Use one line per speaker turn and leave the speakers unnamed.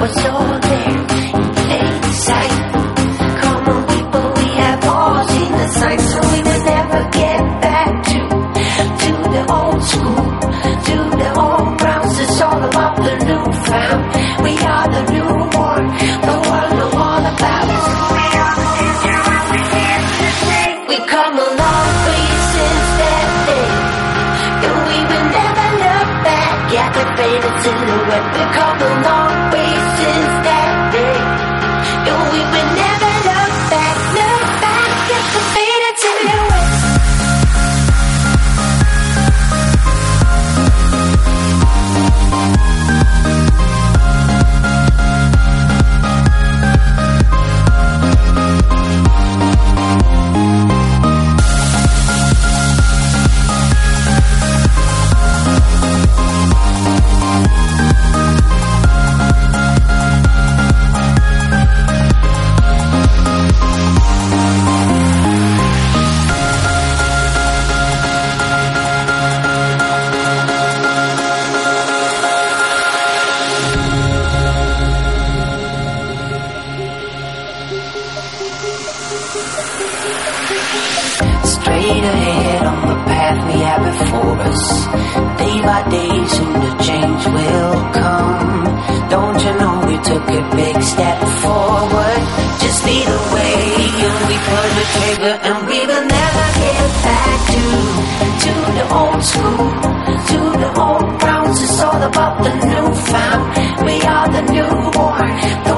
What's so on the path we have before us. Day by day, soon the change will come. Don't you know we took a big step forward? Just lead the way, and we pull the trigger, and we will never get back to to the old school, to the old grounds. It's all about the newfound. We are the newborn. The